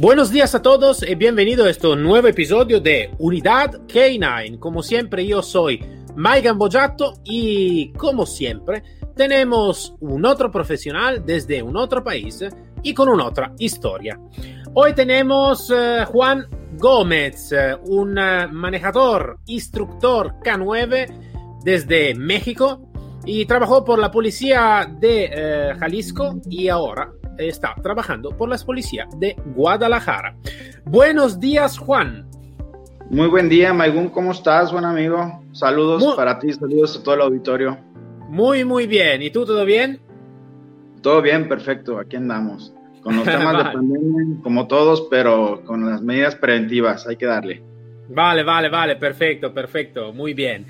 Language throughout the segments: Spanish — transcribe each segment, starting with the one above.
Buenos días a todos y bienvenido a este nuevo episodio de Unidad K9. Como siempre, yo soy Mike Gambojato y como siempre, tenemos un otro profesional desde un otro país y con una otra historia. Hoy tenemos uh, Juan Gómez, un manejador, instructor K9 desde México y trabajó por la policía de Jalisco y ahora está trabajando por la policía de Guadalajara. Buenos días, Juan. Muy buen día, Maigun, ¿cómo estás, buen amigo? Saludos muy, para ti, saludos a todo el auditorio. Muy, muy bien. ¿Y tú, todo bien? Todo bien, perfecto, aquí andamos. Con los temas vale. de pandemia, como todos, pero con las medidas preventivas, hay que darle. Vale, vale, vale, perfecto, perfecto, muy bien.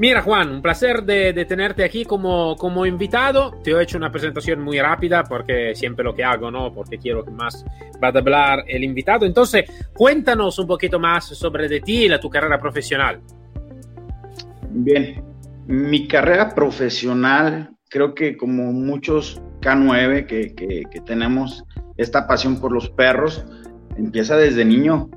Mira, Juan, un placer de, tenerte aquí como, como invitado. Te he hecho una presentación muy rápida porque siempre lo que hago, ¿no? Porque quiero que más va a hablar el invitado. Entonces, cuéntanos un poquito más sobre de ti y la, tu carrera profesional. Bien, mi carrera profesional, creo que como muchos K9 que, que, tenemos esta pasión por los perros, empieza desde niño.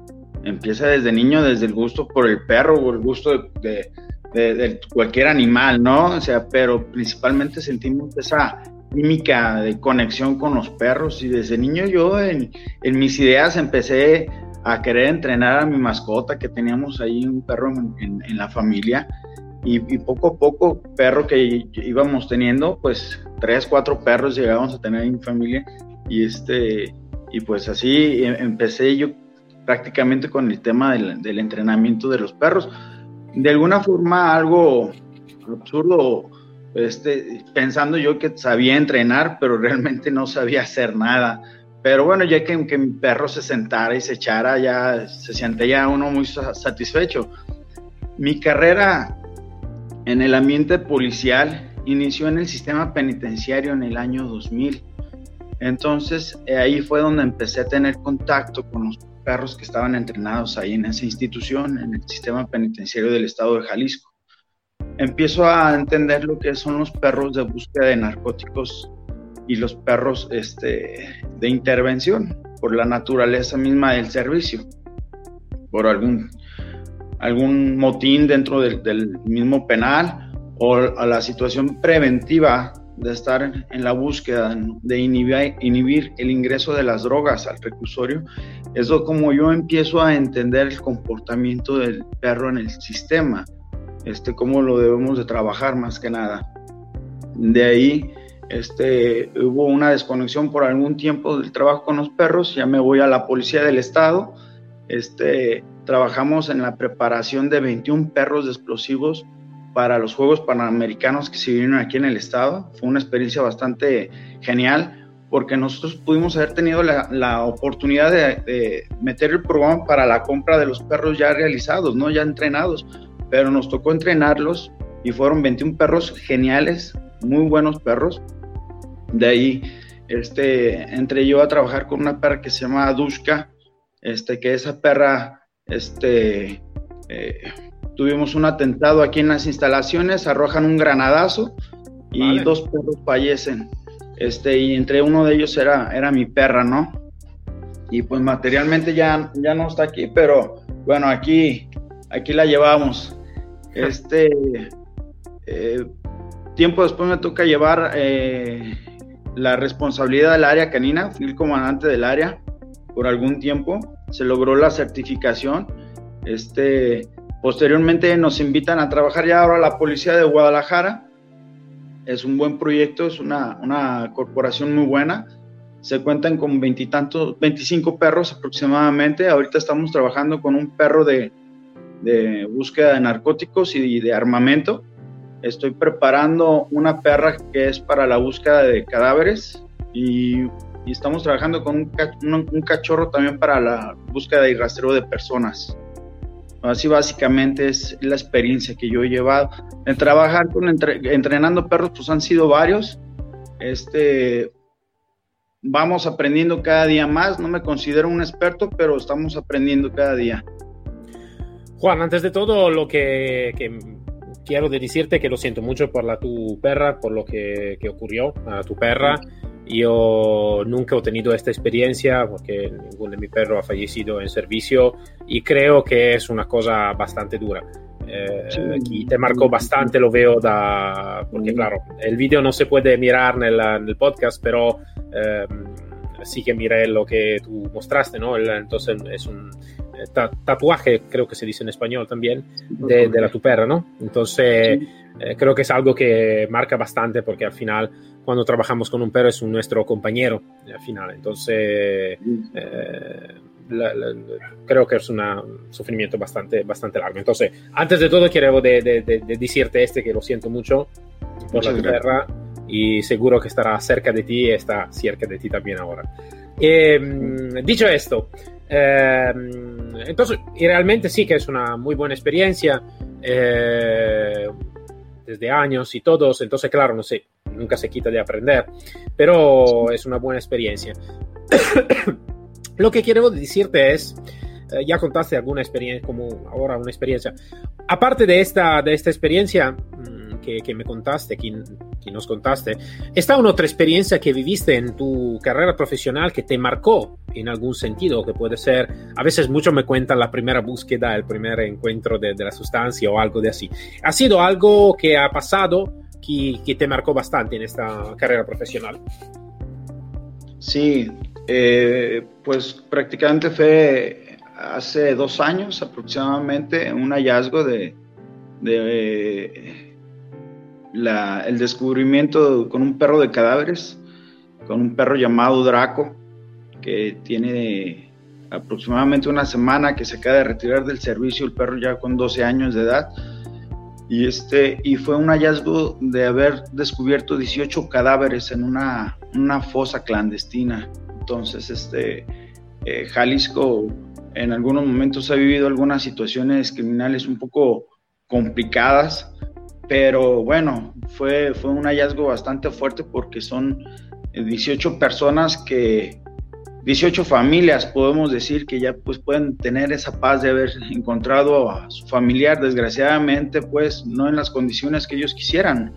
Empieza desde niño, desde el gusto por el perro o el gusto de de, cualquier animal, ¿no? O sea, pero principalmente sentimos esa química de conexión con los perros. Y desde niño yo en, mis ideas empecé a querer entrenar a mi mascota, que teníamos ahí un perro en, la familia. Y, poco a poco, perro que íbamos teniendo, pues tres, cuatro perros llegábamos a tener en mi familia. Y este, y pues así empecé yo prácticamente con el tema del entrenamiento de los perros de alguna forma algo absurdo, este, pensando yo que sabía entrenar, pero realmente no sabía hacer nada. Pero bueno, ya que, que mi perro se sentara y se echara, ya se sentía uno muy satisfecho. Mi carrera en el ambiente policial inició en el sistema penitenciario en el año 2000. Entonces ahí fue donde empecé a tener contacto con los perros que estaban entrenados ahí en esa institución, en el sistema penitenciario del estado de Jalisco. Empiezo a entender lo que son los perros de búsqueda de narcóticos y los perros este, de intervención por la naturaleza misma del servicio, por algún, algún motín dentro del, del mismo penal o a la situación preventiva de estar en la búsqueda de inhibir, el ingreso de las drogas al reclusorio, eso como yo empiezo a entender el comportamiento del perro en el sistema, este, cómo lo debemos de trabajar más que nada. De ahí este, hubo una desconexión por algún tiempo del trabajo con los perros, ya me voy a la policía del estado, este, trabajamos en la preparación de 21 perros de explosivos para los Juegos Panamericanos que se vinieron aquí en el estado. Fue una experiencia bastante genial porque nosotros pudimos haber tenido la, la oportunidad de, de, meter el programa para la compra de los perros ya realizados, ¿no? ya entrenados, pero nos tocó entrenarlos y fueron 21 perros geniales, muy buenos perros. De ahí este, entré yo a trabajar con una perra que se llama Dushka, este, que esa perra este, eh, tuvimos un atentado aquí en las instalaciones, arrojan un granadazo y vale. dos perros fallecen. Este, y entre uno de ellos era, era mi perra, ¿no? Y pues materialmente ya, ya no está aquí, pero bueno, aquí, aquí la llevamos. Este, eh, tiempo después me toca llevar eh, la responsabilidad del área canina, fui el comandante del área por algún tiempo, se logró la certificación. Este, Posteriormente nos invitan a trabajar ya ahora la Policía de Guadalajara. Es un buen proyecto, es una, una corporación muy buena. Se cuentan con veintitantos, 25 perros aproximadamente. Ahorita estamos trabajando con un perro de, de búsqueda de narcóticos y de armamento. Estoy preparando una perra que es para la búsqueda de cadáveres y y estamos trabajando con un, cachorro también para la búsqueda y rastreo de personas. Así básicamente es la experiencia que yo he llevado. En trabajar con entrenando perros, pues han sido varios. Este, vamos aprendiendo cada día más. No me considero un experto, pero estamos aprendiendo cada día. Juan, antes de todo, lo que, quiero decirte que lo siento mucho por la tu perra, por lo que, que ocurrió a tu perra. Yo nunca he tenido esta experiencia porque ninguno de mis perros ha fallecido en servicio y creo que es una cosa bastante dura. Eh, y te marcó bastante, lo veo da... porque claro, el vídeo no se puede mirar en el podcast, pero eh, sí que miré lo que tú mostraste, ¿no? entonces es un eh, tatuaje, creo que se dice en español también, de, de la tu perra, ¿no? Entonces eh, creo que es algo que marca bastante porque al final cuando trabajamos con un perro es un nuestro compañero al final. Entonces, eh, creo que es un sufrimiento bastante, bastante largo. Entonces, antes de todo, quiero de, decirte este que lo siento mucho por la tierra y seguro que estará cerca de ti y está cerca de ti también ahora. Em, dicho esto, em, entonces, realmente sí que es una muy buena experiencia. Eh, desde años y todos, entonces claro, no sé, nunca se quita de aprender, pero es una buena experiencia. Lo que quiero decirte es, eh, ya contaste alguna experiencia, como ahora una experiencia, aparte de esta, de esta experiencia mm, que, que, me contaste, que, que, nos contaste, ¿está una otra experiencia que viviste en tu carrera profesional que te marcó en algún sentido? Que puede ser, a veces mucho me cuentan la primera búsqueda, el primer encuentro de, de la sustancia o algo de así. ¿Ha sido algo que ha pasado? que, te marcó bastante en esta carrera profesional. Sí, eh, pues prácticamente fue hace dos años aproximadamente un hallazgo de, el descubrimiento con un perro de cadáveres, con un perro llamado Draco, que tiene aproximadamente una semana que se acaba de retirar del servicio, el perro ya con 12 años de edad y, este, y fue un hallazgo de haber descubierto 18 cadáveres en una, una fosa clandestina. Entonces, este, eh, Jalisco en algunos momentos ha vivido algunas situaciones criminales un poco complicadas, pero bueno, fue, fue un hallazgo bastante fuerte porque son 18 personas que, 18 familias, podemos decir que ya pues pueden tener esa paz de haber encontrado a su familiar, desgraciadamente pues no en las condiciones que ellos quisieran,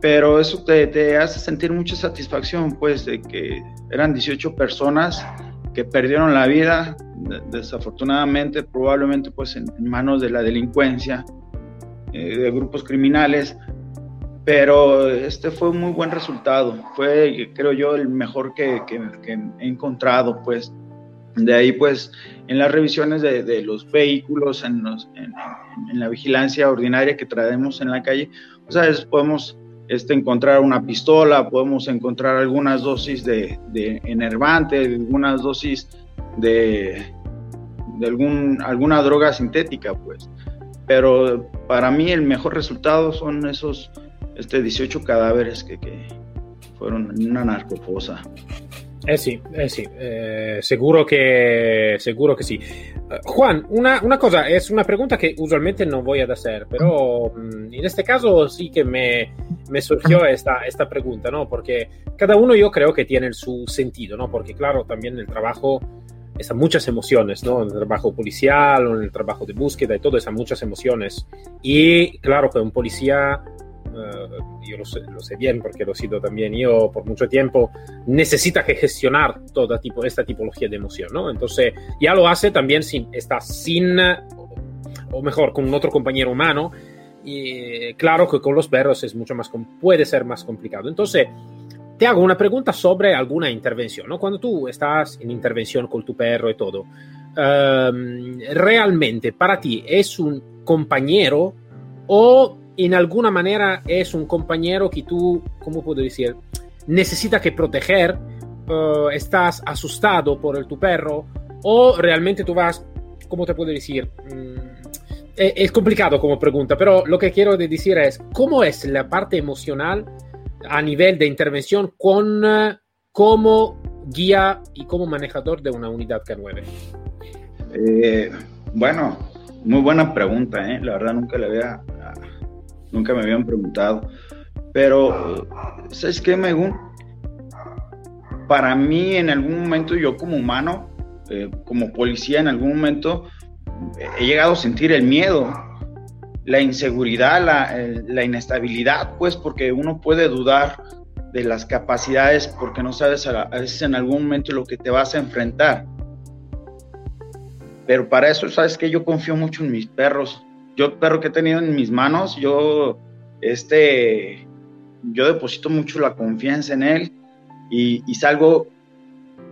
pero eso te, te hace sentir mucha satisfacción pues de que eran 18 personas que perdieron la vida, desafortunadamente probablemente pues en, manos de la delincuencia, eh, de grupos criminales, pero este fue un muy buen resultado. Fue, creo yo, el mejor que, he encontrado, pues. De ahí, pues, en las revisiones de, los vehículos, en, la vigilancia ordinaria que traemos en la calle, podemos este, encontrar una pistola, podemos encontrar algunas dosis de, de enervante, algunas dosis de, de algún, alguna droga sintética, pues. Pero para mí el mejor resultado son esos este 18 cadáveres que, que fueron en una narcofosa. Eh sí, eh sí, eh, seguro, que, seguro que sí. Uh, Juan, una, una, cosa, es una pregunta que usualmente no voy a hacer, pero um, en este caso sí que me, me surgió esta, esta pregunta, ¿no? Porque cada uno yo creo que tiene su sentido, ¿no? Porque claro, también el trabajo están muchas emociones, ¿no? En el trabajo policial en el trabajo de búsqueda y todo, están muchas emociones. Y claro que un policía eh, yo lo sé, lo sé, bien porque lo he sido también yo por mucho tiempo, necesita que gestionar toda tipo, esta tipología de emoción, ¿no? Entonces ya lo hace también sin, está sin, o mejor, con otro compañero humano, y claro que con los perros es mucho más, puede ser más complicado. Entonces, te hago una pregunta sobre alguna intervención, ¿no? Cuando tú estás en intervención con tu perro y todo, um, ¿realmente para ti es un compañero o en alguna manera es un compañero que tú, ¿cómo puedo decir? Necesita que proteger, uh, estás asustado por el, tu perro o realmente tú vas, ¿cómo te puedo decir? Mm, es, es, complicado como pregunta, pero lo que quiero decir es, ¿cómo es la parte emocional a nivel de intervención con uh, cómo guía y como manejador de una unidad K9? Eh, bueno, muy buena pregunta, ¿eh? la verdad nunca, le había, nunca me habían preguntado. Pero, ¿sabes qué, Megun? Para mí, en algún momento, yo como humano, eh, como policía, en algún momento he llegado a sentir el miedo, la inseguridad, la, la inestabilidad, pues, porque uno puede dudar de las capacidades porque no sabes a, veces en algún momento lo que te vas a enfrentar. Pero para eso, sabes que yo confío mucho en mis perros. Yo, perro que he tenido en mis manos, yo, este, yo deposito mucho la confianza en él y salgo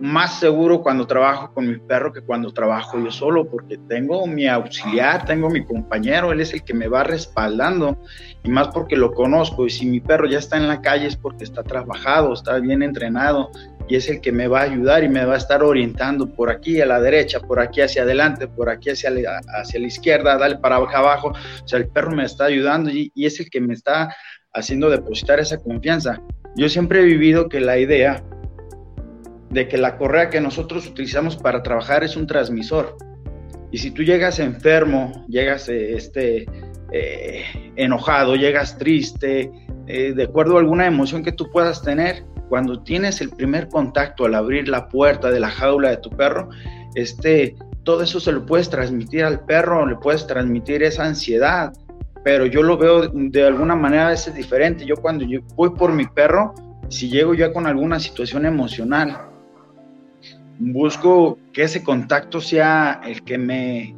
más seguro cuando trabajo con mi perro que cuando trabajo yo solo, porque tengo mi auxiliar, tengo mi compañero, él es el que me va respaldando, y más porque lo conozco, y si mi perro ya está en la calle es porque está trabajado, está bien entrenado, y es el que me va a ayudar y me va a estar orientando por aquí a la derecha, por aquí hacia adelante, por aquí hacia la, hacia la izquierda, dale para abajo, o sea, el perro me está ayudando y, y es el que me está haciendo depositar esa confianza. Yo siempre he vivido que la idea de que la correa que nosotros utilizamos para trabajar es un transmisor. Y si tú llegas enfermo, llegas eh, este, eh, enojado, llegas triste, eh, de acuerdo a alguna emoción que tú puedas tener, cuando tienes el primer contacto al abrir la puerta de la jaula de tu perro, este, todo eso se lo puedes transmitir al perro, le puedes transmitir esa ansiedad, pero yo lo veo de alguna manera a veces diferente. Yo cuando yo voy por mi perro, si llego ya con alguna situación emocional, busco que ese contacto sea el que me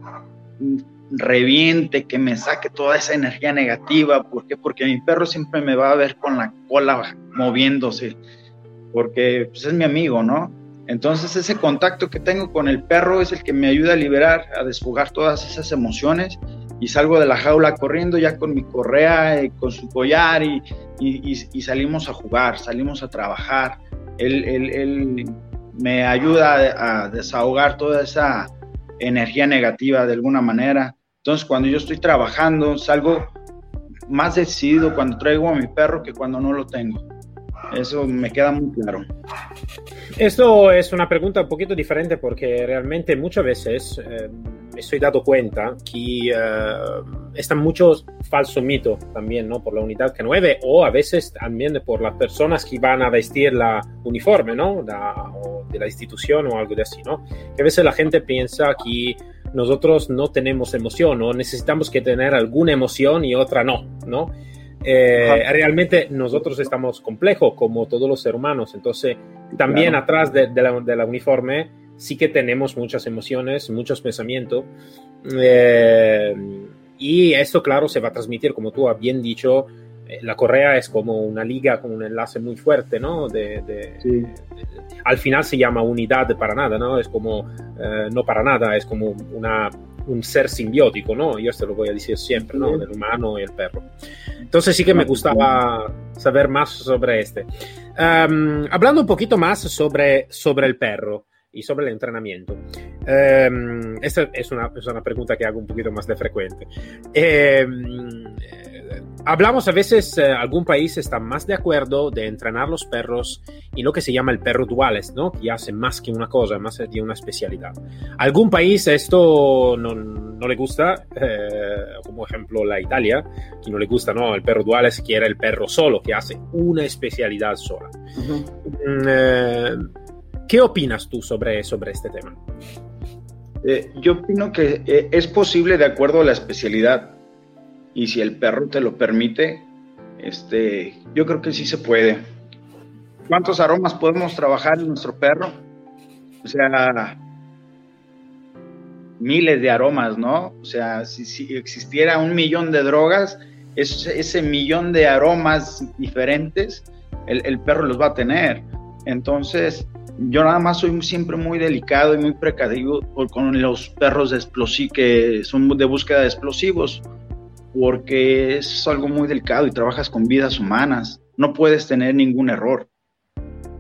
reviente, que me saque toda esa energía negativa. ¿Por qué? Porque mi perro siempre me va a ver con la cola moviéndose, porque pues, es mi amigo, ¿no? Entonces ese contacto que tengo con el perro es el que me ayuda a liberar, a desfogar todas esas emociones y salgo de la jaula corriendo ya con mi correa, y con su collar y, y, salimos a jugar, salimos a trabajar. Él, él, él me ayuda a, desahogar toda esa energía negativa de alguna manera. Entonces, cuando yo estoy trabajando, salgo más decidido cuando traigo a mi perro que cuando no lo tengo. Eso me queda muy claro. Esto es una pregunta un poquito diferente porque realmente muchas veces eh, me estoy dado cuenta que eh, están muchos falsos mitos también, ¿no? Por la unidad K9 o a veces también por las personas que van a vestir la uniforme, ¿no? o de la institución o algo de así, ¿no? Que a veces la gente piensa que nosotros no tenemos emoción o necesitamos que tener alguna emoción y otra no, ¿no? Eh, realmente nosotros estamos complejos como todos los seres humanos, entonces también atrás de, la, uniforme sí que tenemos muchas emociones, muchos pensamientos. Eh, y esto claro se va a transmitir como tú has bien dicho, la correa es como una liga con un enlace muy fuerte, ¿no? al final se llama unidad para nada, ¿no? Es como, no para nada, es como una un ser simbiótico, ¿no? Yo te lo voy a decir siempre, ¿no? El humano y el perro. Entonces sí que me gustaba saber más sobre este. hablando un poquito más sobre, sobre el perro y sobre el entrenamiento. esta es una, es una, pregunta que hago un poquito más de frecuente. Hablamos a veces, eh, algún país está más de acuerdo de entrenar los perros y lo que se llama el perro duales, ¿no? Que hace más que una cosa, más de una especialidad. Algún país esto no, no le gusta, eh, como ejemplo la Italia, que no le gusta, ¿no? El perro duales quiere el perro solo, que hace una especialidad sola. Mm, eh, ¿Qué opinas tú sobre, sobre este tema? yo opino que es posible de acuerdo a la especialidad y si el perro te lo permite, este, yo creo que sí se puede. ¿Cuántos aromas podemos trabajar en nuestro perro? O sea, miles de aromas, ¿no? O sea, si, existiera un millón de drogas, ese, millón de aromas diferentes, el, el, perro los va a tener. Entonces, yo nada más soy siempre muy delicado y muy precavido con los perros de que son de búsqueda de explosivos porque es algo muy delicado y trabajas con vidas humanas. No puedes tener ningún error.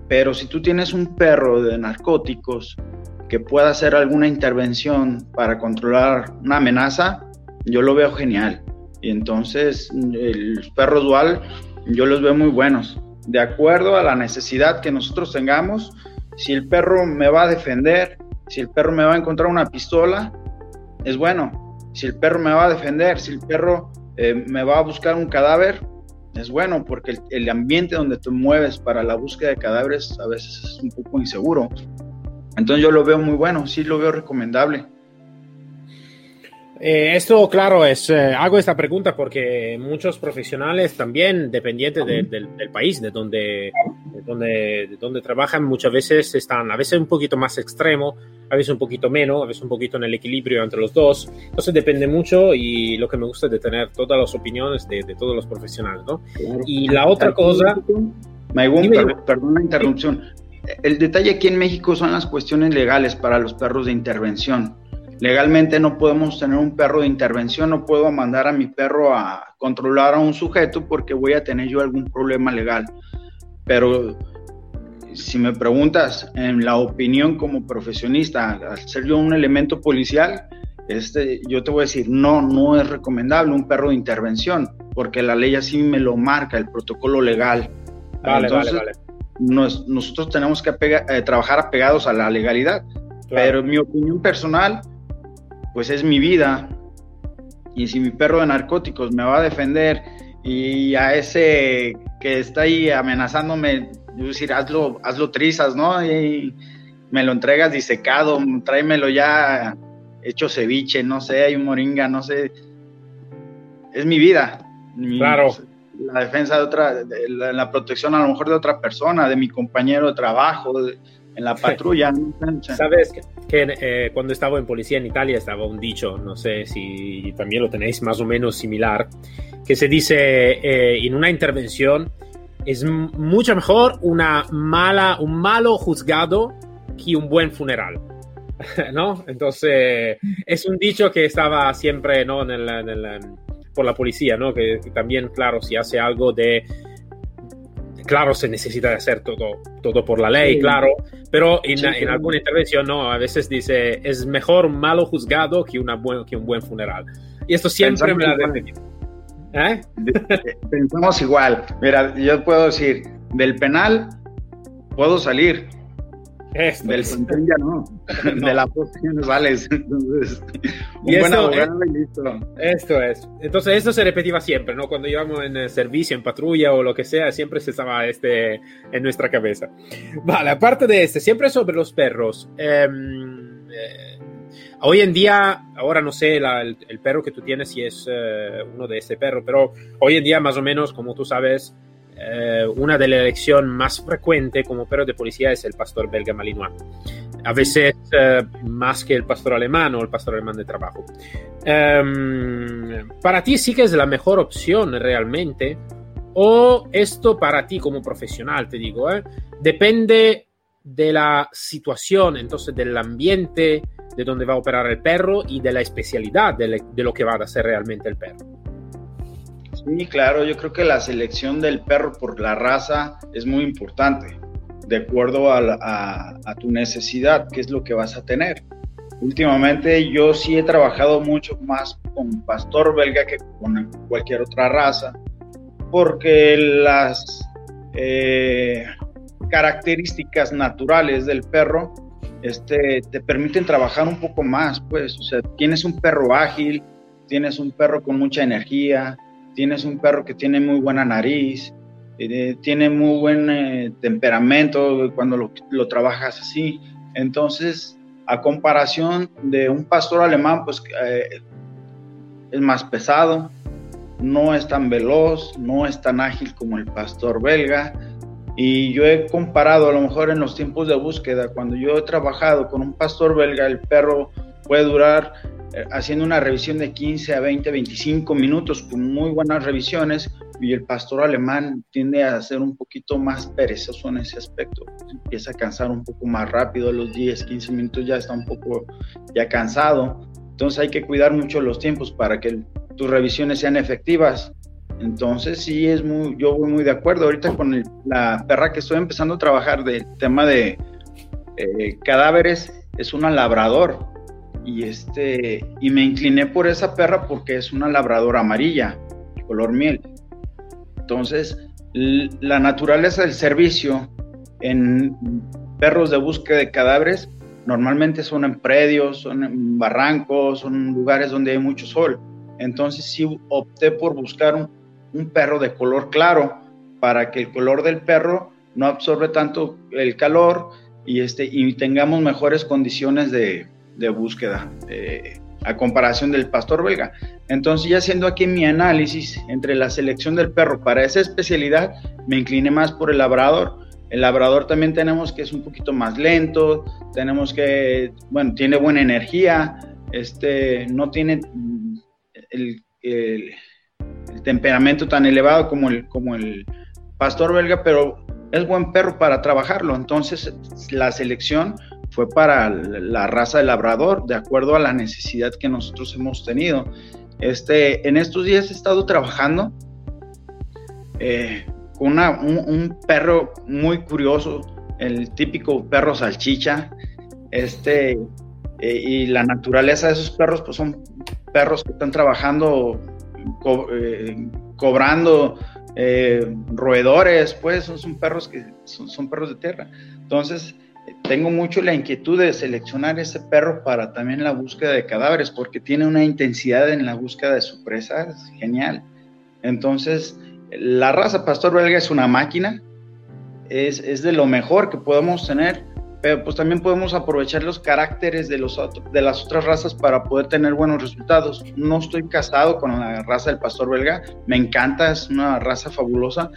Pero si tú tienes un perro de narcóticos que pueda hacer alguna intervención para controlar una amenaza, yo lo veo genial. Y entonces el perro dual yo los veo muy buenos. De acuerdo a la necesidad que nosotros tengamos, Si el perro me va a defender, si el perro me va a encontrar una pistola, es bueno. Si el perro me va a defender, si el perro eh, me va a buscar un cadáver, es bueno, porque el, ambiente donde te mueves para la búsqueda de cadáveres a veces es un poco inseguro. Entonces yo lo veo muy bueno, sí lo veo recomendable. Eh, esto, claro, es, eh, hago esta pregunta porque muchos profesionales también, dependientes del, país de donde, donde, de donde trabajan, muchas veces están a veces un poquito más extremo, a veces un poquito menos, a veces un poquito en el equilibrio entre los dos. Entonces depende mucho y lo que me gusta es de tener todas las opiniones de, todos los profesionales, ¿no? Y la otra cosa... Maygun, perdón la interrupción. El detalle aquí en México son las cuestiones legales para los perros de intervención Legalmente no podemos tener un perro de intervención, no puedo mandar a mi perro a controlar a un sujeto porque voy a tener yo algún problema legal. Pero si me preguntas en la opinión como profesionista, al ser yo un elemento policial, este, yo te voy a decir, no, no es recomendable un perro de intervención, porque la ley así me lo marca, el protocolo legal. Vale, Entonces, vale, vale. nosotros tenemos que eh, trabajar apegados a la legalidad. Pero en mi opinión personal, pues es mi vida. Y si mi perro de narcóticos me va a defender y a ese que está ahí amenazándome, yo decir, hazlo, hazlo trizas, ¿no? Y me lo entregas disecado, tráemelo ya hecho ceviche, no sé, hay un moringa, no sé. Es mi vida. claro. La defensa de otra, la, protección a lo mejor de otra persona, de mi compañero de trabajo, en la patrulla. Sabes que, eh, cuando estaba en policía en Italia estaba un dicho, no sé si también lo tenéis más o menos similar, que se dice eh, en una intervención es mucho mejor una mala, un malo juzgado que un buen funeral. ¿No? Entonces, es un dicho que estaba siempre ¿no? por la policía, ¿no? Que, que también, claro, si hace algo de claro, se necesita de hacer todo, todo por la ley, claro, pero en, en, alguna intervención, no, a veces dice, es mejor un malo juzgado que, una buen, que un buen funeral. Y esto siempre me lo ¿Eh? Pensamos igual. Mira, yo puedo decir, del penal puedo salir, esto del es. ya no. De la posición vales. Entonces, un buen abogado y listo. Esto es. Entonces, esto se repetía siempre, ¿no? Cuando íbamos en servicio, en patrulla o lo que sea, siempre se estaba este en nuestra cabeza. Vale, aparte de este, siempre sobre los perros. Em, eh, hoy en día, ahora no sé el, perro que tú tienes si es eh, uno de este perro, pero hoy en día, más o menos, como tú sabes, eh, una de las elecciones más frecuentes como perro de policía es el pastor belga malinois. A veces eh, más que el pastor alemán o el pastor alemán de trabajo. Em, para ti sí que es la mejor opción realmente. O esto para ti como profesional, te digo, eh, depende de la situación, entonces del ambiente de donde va a operar el perro y de la especialidad de, de lo que va a hacer realmente el perro. Sí, claro, yo creo que la selección del perro por la raza es muy importante, de acuerdo a, tu necesidad, qué es lo que vas a tener. Últimamente yo sí he trabajado mucho más con pastor belga que con cualquier otra raza, porque las eh, características naturales del perro este, te permiten trabajar un poco más, pues, o sea, tienes un perro ágil, tienes un perro con mucha energía, tienes un perro que tiene muy buena nariz, eh, tiene muy buen eh, temperamento cuando lo, trabajas así. Entonces, a comparación de un pastor alemán, pues eh, es más pesado, no es tan veloz, no es tan ágil como el pastor belga. Y yo he comparado a lo mejor en los tiempos de búsqueda, cuando yo he trabajado con un pastor belga, el perro puede durar haciendo una revisión de 15 a 20, 25 minutos con muy buenas revisiones y el pastor alemán tiende a ser un poquito más perezoso en ese aspecto. Empieza a cansar un poco más rápido, los 10, 15 minutos ya está un poco ya cansado. Entonces hay que cuidar mucho los tiempos para que tus revisiones sean efectivas. Entonces sí es muy, yo voy muy de acuerdo ahorita con la perra que estoy empezando a trabajar del tema de eh, cadáveres, es una labrador y este y me incliné por esa perra porque es una labradora amarilla, color miel. Entonces, la naturaleza del servicio en perros de búsqueda de cadáveres, normalmente son en predios, son en barrancos, son lugares donde hay mucho sol. Entonces sí opté por buscar un, un perro de color claro para que el color del perro no absorbe tanto el calor y, este, y tengamos mejores condiciones de, de búsqueda eh, a comparación del pastor belga. Entonces ya haciendo aquí mi análisis entre la selección del perro para esa especialidad, me incliné más por el labrador. El labrador también tenemos que es un poquito más lento, tenemos que, bueno, tiene buena energía, este, no tiene el, el, temperamento tan elevado como el, como el pastor belga, pero es buen perro para trabajarlo. Entonces la selección fue para la raza del labrador, de acuerdo a la necesidad que nosotros hemos tenido. Este, en estos días he estado trabajando eh, con un, perro muy curioso, el típico perro salchicha, este, eh, y la naturaleza de esos perros, pues son perros que están trabajando, eh, cobrando roedores, pues son, son perros que son, son perros de tierra. Entonces, tengo mucho la inquietud de seleccionar ese perro para también la búsqueda de cadáveres, porque tiene una intensidad en la búsqueda de su presa genial. Entonces, la raza pastor belga es una máquina, es, es, de lo mejor que podemos tener, pero pues también podemos aprovechar los caracteres de, los de las otras razas para poder tener buenos resultados. No estoy casado con la raza del pastor belga, me encanta, es una raza fabulosa,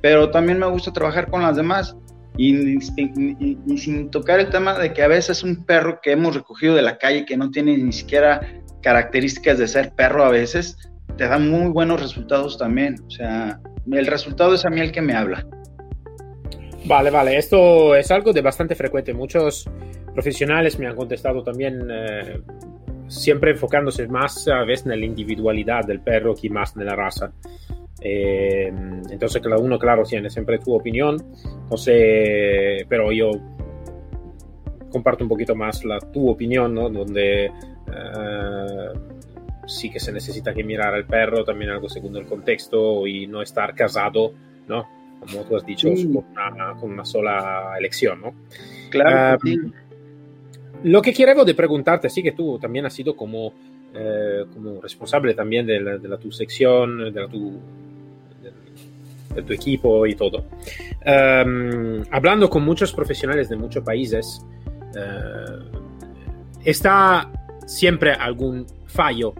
pero también me gusta trabajar con las demás y, sin tocar el tema de que a veces un perro que hemos recogido de la calle que no tiene ni siquiera características de ser perro a veces, te da muy buenos resultados también. O sea, el resultado es a mí el que me habla. Vale, vale, esto es algo de bastante frecuente. Muchos profesionales me han contestado también, eh, siempre enfocándose más a veces en la individualidad del perro que más en la raza. Eh, entonces cada uno, claro, tiene siempre tu opinión, entonces, pero yo comparto un poquito más la tu opinión, ¿no? Donde uh, sí que se necesita que mirar al perro, también algo según el contexto y no estar casado, ¿no? Como tú has dicho, sí. con, una, con, una, sola elección, ¿no? Claro. Uh, sí. Lo que quiero de preguntarte, sí que tú también has sido como, eh, como responsable también de la, de la, tu sección, de la tu de tu equipo y todo. Um, hablando con muchos profesionales de muchos países, uh, está siempre algún fallo,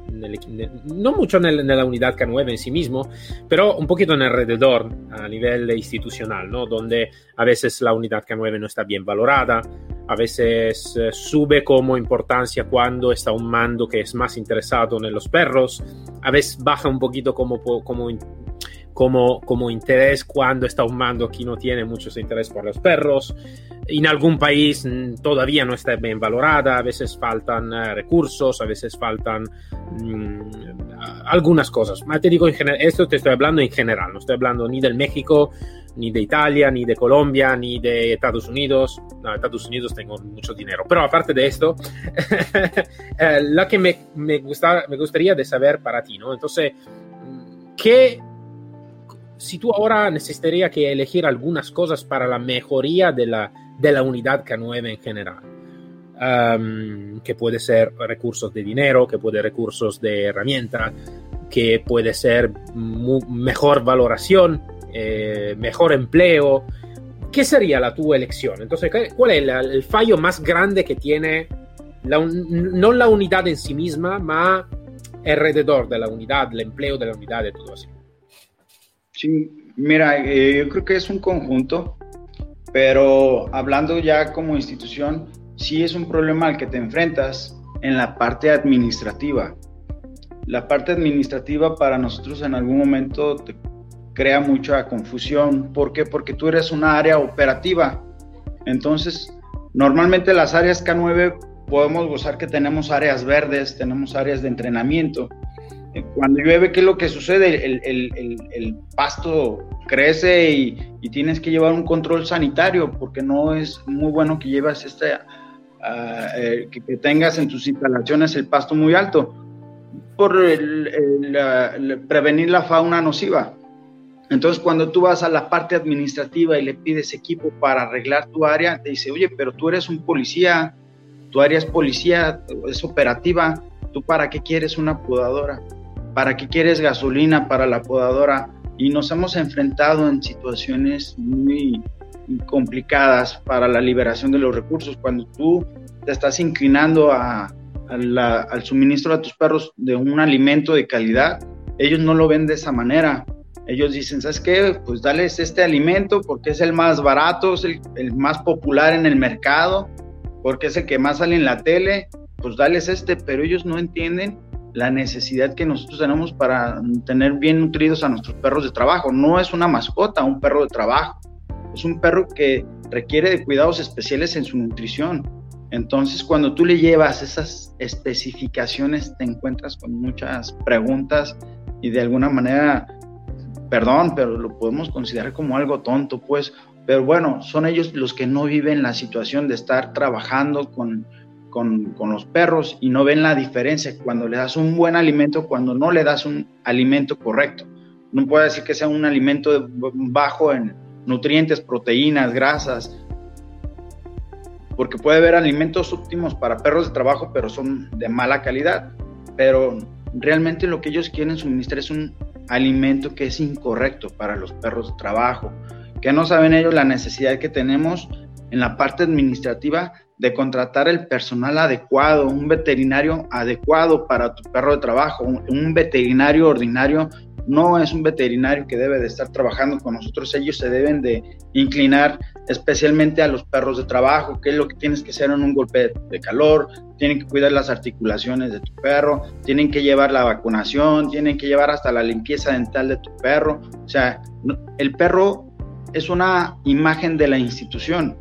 no mucho en, el, en, la unidad K9 en sí mismo, pero un poquito en alrededor a nivel institucional, ¿no? donde a veces la unidad K9 no está bien valorada, a veces eh, sube como importancia cuando está un mando que es más interesado en los perros, a veces baja un poquito como, como como, como interés cuando está un mando que no tiene mucho interés por los perros. En algún país mm, todavía no está bien valorada, a veces faltan uh, recursos, a veces faltan mmm, algunas cosas. te digo esto te estoy hablando en general, no estoy hablando ni del México, ni de Italia, ni de Colombia, ni de Estados Unidos. No, Estados Unidos tengo mucho dinero. Pero aparte de esto, eh, la que me, me gustaría de saber para ti, ¿no? Entonces, ¿qué si tú ahora necesitaría que elegir algunas cosas para la mejoría de la, de la unidad K9 en general, um, que puede ser recursos de dinero, que puede ser recursos de herramienta, que puede ser mejor valoración, eh, mejor empleo, ¿qué sería la tu elección? Entonces, ¿cuál es el, el fallo más grande que tiene la, no la unidad en sí misma, ma alrededor de la unidad, el empleo de la unidad y todo así? Sí, mira, eh, yo creo que es un conjunto, pero hablando ya como institución, sí es un problema al que te enfrentas en la parte administrativa. La parte administrativa para nosotros en algún momento te crea mucha confusión. ¿Por qué? Porque tú eres una área operativa. Entonces, normalmente las áreas K9 podemos gozar que tenemos áreas verdes, tenemos áreas de entrenamiento cuando llueve, ¿qué es lo que sucede? El, pasto crece y, y, tienes que llevar un control sanitario porque no es muy bueno que llevas este, uh, eh, que, que, tengas en tus instalaciones el pasto muy alto por prevenir la fauna nociva. Entonces, cuando tú vas a la parte administrativa y le pides equipo para arreglar tu área, te dice, oye, pero tú eres un policía, tu área es policía, es operativa, ¿tú para qué quieres una podadora? ¿Para qué quieres gasolina para la podadora? Y nos hemos enfrentado en situaciones muy complicadas para la liberación de los recursos. Cuando tú te estás inclinando a, al suministro a tus perros de un alimento de calidad, ellos no lo ven de esa manera. Ellos dicen, ¿sabes qué? Pues dales este alimento porque es el más barato, es el, el más popular en el mercado, porque es el que más sale en la tele, pues dales este, pero ellos no entienden la necesidad que nosotros tenemos para tener bien nutridos a nuestros perros de trabajo. No es una mascota, un perro de trabajo. Es un perro que requiere de cuidados especiales en su nutrición. Entonces, cuando tú le llevas esas especificaciones, te encuentras con muchas preguntas y de alguna manera, perdón, pero lo podemos considerar como algo tonto, pues. Pero bueno, son ellos los que no viven la situación de estar trabajando con, con, los perros y no ven la diferencia cuando le das un buen alimento, cuando no le das un alimento correcto. No puede decir que sea un alimento bajo en nutrientes, proteínas, grasas, porque puede haber alimentos óptimos para perros de trabajo, pero son de mala calidad. Pero realmente lo que ellos quieren suministrar es un alimento que es incorrecto para los perros de trabajo, que no saben ellos la necesidad que tenemos en la parte administrativa de contratar el personal adecuado, un veterinario adecuado para tu perro de trabajo, un, veterinario ordinario. No es un veterinario que debe de estar trabajando con nosotros, ellos se deben de inclinar especialmente a los perros de trabajo, que es lo que tienes que hacer en un golpe de calor, tienen que cuidar las articulaciones de tu perro, tienen que llevar la vacunación, tienen que llevar hasta la limpieza dental de tu perro, o sea, el perro es una imagen de la institución,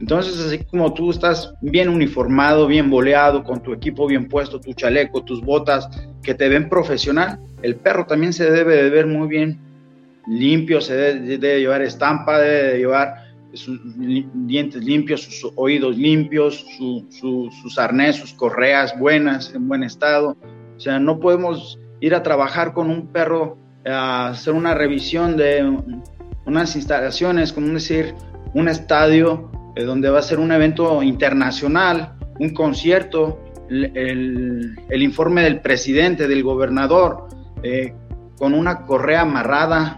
entonces, así como tú estás bien uniformado, bien boleado, con tu equipo bien puesto, tu chaleco, tus botas, que te ven profesional, el perro también se debe de ver muy bien limpio, se debe, llevar estampa, debe de llevar sus dientes limpios, sus oídos limpios, sus arnés, sus correas buenas, en buen estado. O sea, no podemos ir a trabajar con un perro a hacer una revisión de unas instalaciones, como decir, un estadio eh, donde va a ser un evento internacional, un concierto, el, informe del presidente, del gobernador, eh, con una correa amarrada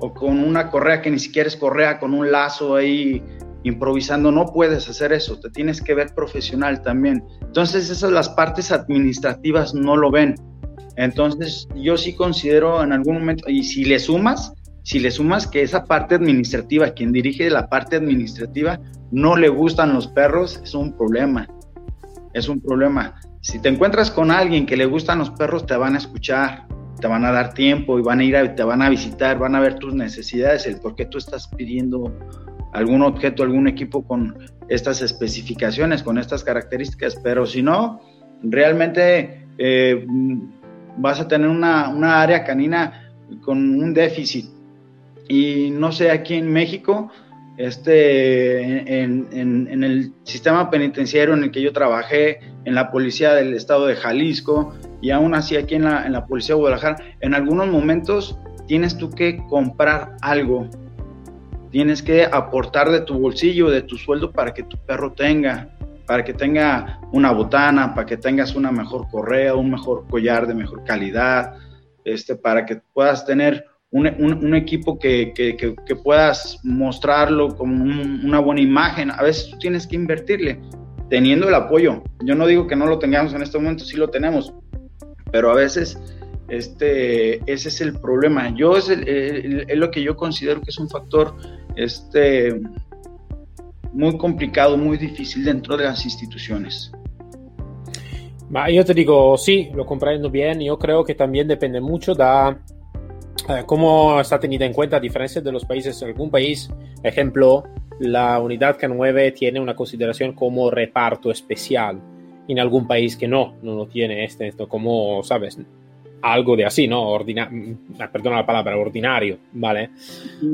o con una correa que ni siquiera es correa, con un lazo ahí improvisando, no puedes hacer eso, te tienes que ver profesional también. Entonces esas las partes administrativas no lo ven. Entonces yo sí considero en algún momento, y si le sumas, si le sumas que esa parte administrativa, quien dirige la parte administrativa, no le gustan los perros, es un problema. Es un problema. Si te encuentras con alguien que le gustan los perros, te van a escuchar, te van a dar tiempo y van a ir a, te van a visitar, van a ver tus necesidades, el por qué tú estás pidiendo algún objeto, algún equipo con estas especificaciones, con estas características, pero si no, realmente eh, vas a tener una, una área canina con un déficit y no sé, aquí en México, este, en, en, el sistema penitenciario en el que yo trabajé, en la policía del estado de Jalisco y aún así aquí en la, en la policía de Guadalajara, en algunos momentos tienes tú que comprar algo, tienes que aportar de tu bolsillo, de tu sueldo para que tu perro tenga, para que tenga una botana, para que tengas una mejor correa, un mejor collar de mejor calidad, este, para que puedas tener un, equipo que, puedas mostrarlo como una buena imagen. A veces tú tienes que invertirle, teniendo el apoyo. Yo no digo que no lo tengamos en este momento, sí lo tenemos, pero a veces este, ese es el problema. Yo es, lo que yo considero que es un factor este, muy complicado, muy difícil dentro de las instituciones. Yo te digo, sí, lo comprendo bien. Yo creo que también depende mucho de eh, ¿Cómo está tenida en cuenta a diferencia de los países? En algún país, ejemplo, la unidad K9 tiene una consideración como reparto especial. En algún país que no, no lo tiene este, esto como, ¿sabes? Algo de así, ¿no? Ordina mm, perdona la palabra, ordinario, ¿vale?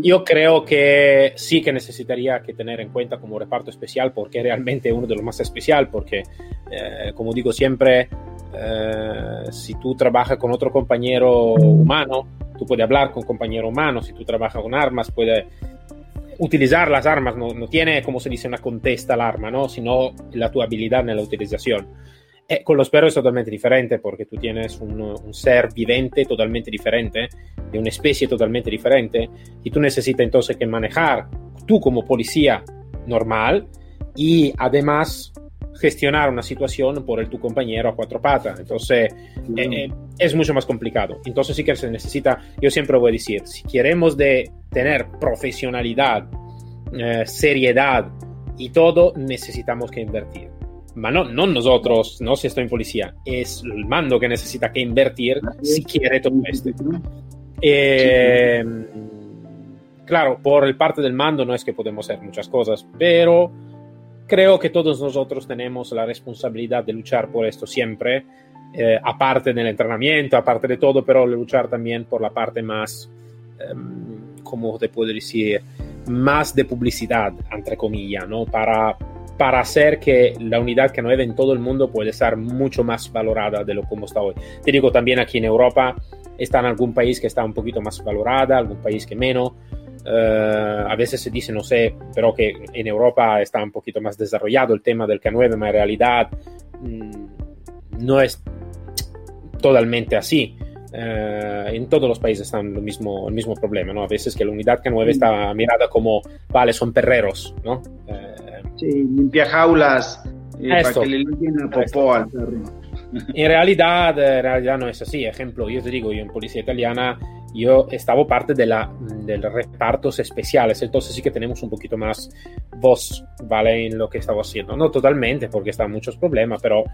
Yo creo que sí que necesitaría que tener en cuenta como reparto especial porque realmente uno de los más especial, porque, eh, como digo siempre, eh, si tú trabajas con otro compañero humano, tú puedes hablar con compañero humano, si tú trabajas con armas, puedes utilizar las armas, no, no tiene, como se dice, una contesta al arma, ¿no? sino la tu habilidad en la utilización. Eh, con los perros es totalmente diferente porque tú tienes un, un, ser vivente totalmente diferente, de una especie totalmente diferente, y tú necesitas entonces que manejar, tú como policía normal, y además gestionar una situación por el tu compañero a cuatro patas. Entonces, eh, eh, es mucho más complicado. Entonces, sí que se necesita, yo siempre voy a decir, si queremos de tener profesionalidad, eh, seriedad y todo, necesitamos que invertir. Ma no, no nosotros, no si estoy en policía, es el mando que necesita que invertir si quiere todo esto. Eh, claro, por el parte del mando no es que podemos hacer muchas cosas, pero creo que todos nosotros tenemos la responsabilidad de luchar por esto siempre, eh, aparte del entrenamiento, aparte de todo, pero luchar también por la parte más, eh, ¿cómo te puedo decir? Más de publicidad, entre comillas, ¿no? Para para hacer que la unidad que 9 en todo el mundo puede estar mucho más valorada de lo como está hoy. Te digo, también aquí en Europa está en algún país que está un poquito más valorada, algún país que menos. Uh, a veces se dice, no sé, pero que en Europa está un poquito más desarrollado el tema del K9, pero en realidad mmm, no es totalmente así. Uh, en todos los países están lo mismo, el mismo problema, ¿no? A veces que la unidad K9 está mirada como, vale, son perreros, ¿no? Uh, Sí, limpia jaulas eh, para que le limpien popó al perro. En realidad, en realidad no es así. Ejemplo, yo te digo, yo en Policía Italiana, yo estaba parte de, la, de los repartos especiales, entonces sí que tenemos un poquito más voz, ¿vale? En lo que estaba haciendo. No totalmente, porque están muchos problemas, pero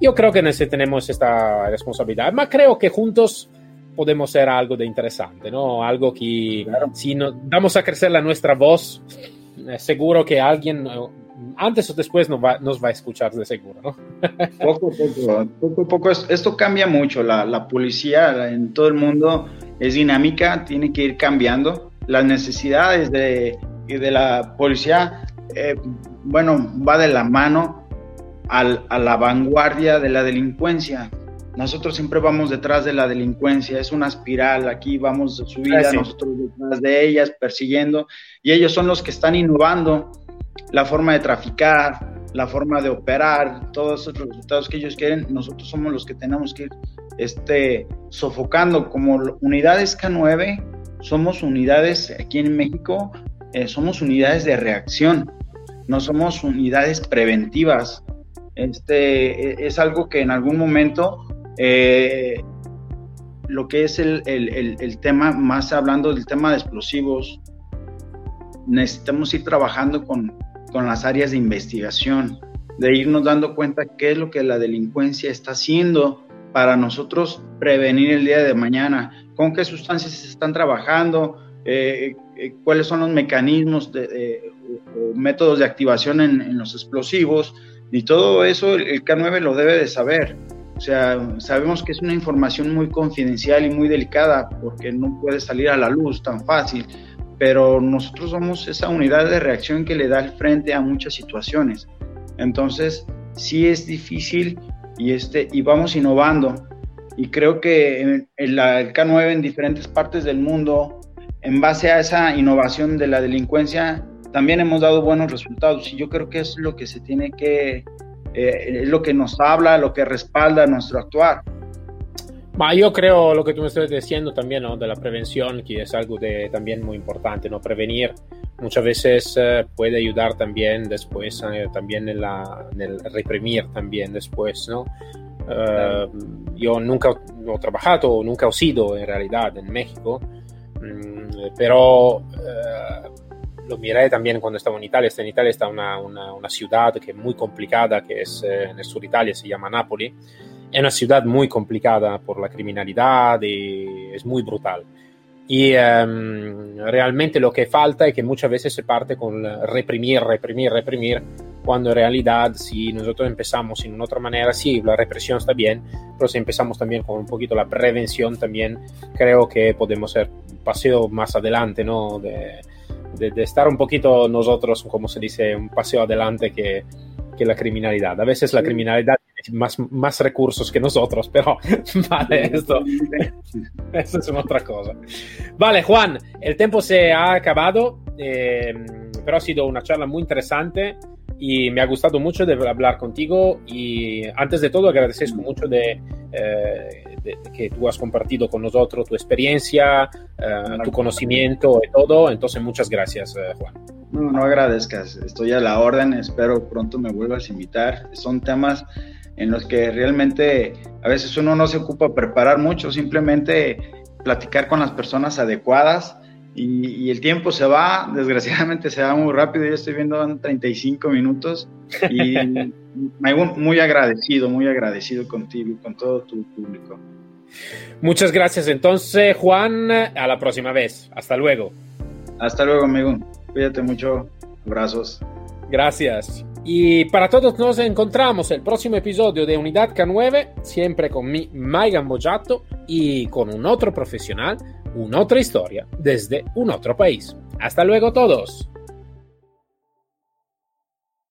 yo creo que tenemos esta responsabilidad. Pero creo que juntos podemos hacer algo de interesante, ¿no? Algo que, claro. si no, damos a crecer la nuestra voz, seguro que alguien antes o después nos va, nos va a escuchar de seguro, poco poco, poco, esto cambia mucho, la, la policía en todo el mundo es dinámica, tiene que ir cambiando, las necesidades de, de la policía, eh, bueno, va de la mano al, a la vanguardia de la delincuencia. Nosotros siempre vamos detrás de la delincuencia, es una espiral, aquí vamos subida, sí. nosotros detrás de ellas, persiguiendo, y ellos son los que están innovando la forma de traficar, la forma de operar, todos esos resultados que ellos quieren, nosotros somos los que tenemos que ir este, sofocando. Como unidades K9, somos unidades aquí en México, eh, somos unidades de reacción, no somos unidades preventivas. Este, e, es algo que en algún momento, eh, lo que es el, el, el, tema, más hablando del tema de explosivos, necesitamos ir trabajando con, con las áreas de investigación, de irnos dando cuenta qué es lo que la delincuencia está haciendo para nosotros prevenir el día de mañana, con qué sustancias se están trabajando, eh, eh, cuáles son los mecanismos de, de, o, métodos de activación en, en, los explosivos, y todo eso el K9 lo debe de saber. O sea, sabemos que es una información muy confidencial y muy delicada porque no puede salir a la luz tan fácil, pero nosotros somos esa unidad de reacción que le da el frente a muchas situaciones. Entonces, sí es difícil y, este, y vamos innovando. Y creo que la, el K9 en diferentes partes del mundo, en base a esa innovación de la delincuencia, también hemos dado buenos resultados. Y yo creo que es lo que se tiene que, eh, es lo que nos habla, lo que respalda nuestro actuar. Ma yo creo lo que tú me estás diciendo también, ¿no? De la prevención, que es algo de, también muy importante, ¿no? Prevenir muchas veces eh, puede ayudar también después, eh, también en, la, en, el reprimir también después, ¿no? Uh, yo nunca he trabajado, nunca he sido en realidad en México, mm, pero uh, lo miré también cuando estaba en Italia. En Italia está una, una, una ciudad que es muy complicada, que es eh, en el sur de Italia, se llama Napoli es una ciudad muy complicada por la criminalidad y es muy brutal. Y um, realmente lo que falta es que muchas veces se parte con reprimir, reprimir, reprimir, cuando en realidad si nosotros empezamos en otra manera, sí, la represión está bien, pero si empezamos también con un poquito la prevención, también creo que podemos un paseo más adelante, ¿no? De, de, de estar un poquito nosotros, como se dice, un paseo adelante que, que la criminalidad. A veces la criminalidad más, más recursos que nosotros, pero vale, esto, eso es otra cosa. Vale, Juan, el tiempo se ha acabado, eh, pero ha sido una charla muy interesante y me ha gustado mucho de hablar contigo y antes de todo agradezco mucho de, eh, que tú has compartido con nosotros tu experiencia, eh, tu conocimiento y todo, entonces muchas gracias eh, Juan. No, no agradezcas, estoy a la orden, espero pronto me vuelvas a invitar, son temas en los que realmente a veces uno no se ocupa preparar mucho, simplemente platicar con las personas adecuadas y, el tiempo se va, desgraciadamente se va muy rápido, yo estoy viendo en 35 minutos y muy agradecido, muy agradecido contigo y con todo tu público. Muchas gracias entonces, Juan, a la próxima vez. Hasta luego. Hasta luego, amigo. Cuídate mucho. Abrazos. Gracias. Y para todos nos encontramos el próximo episodio de Unidad K9, siempre con mi Maigan Bojato y con un otro profesional una otra historia desde un otro país. Hasta luego todos.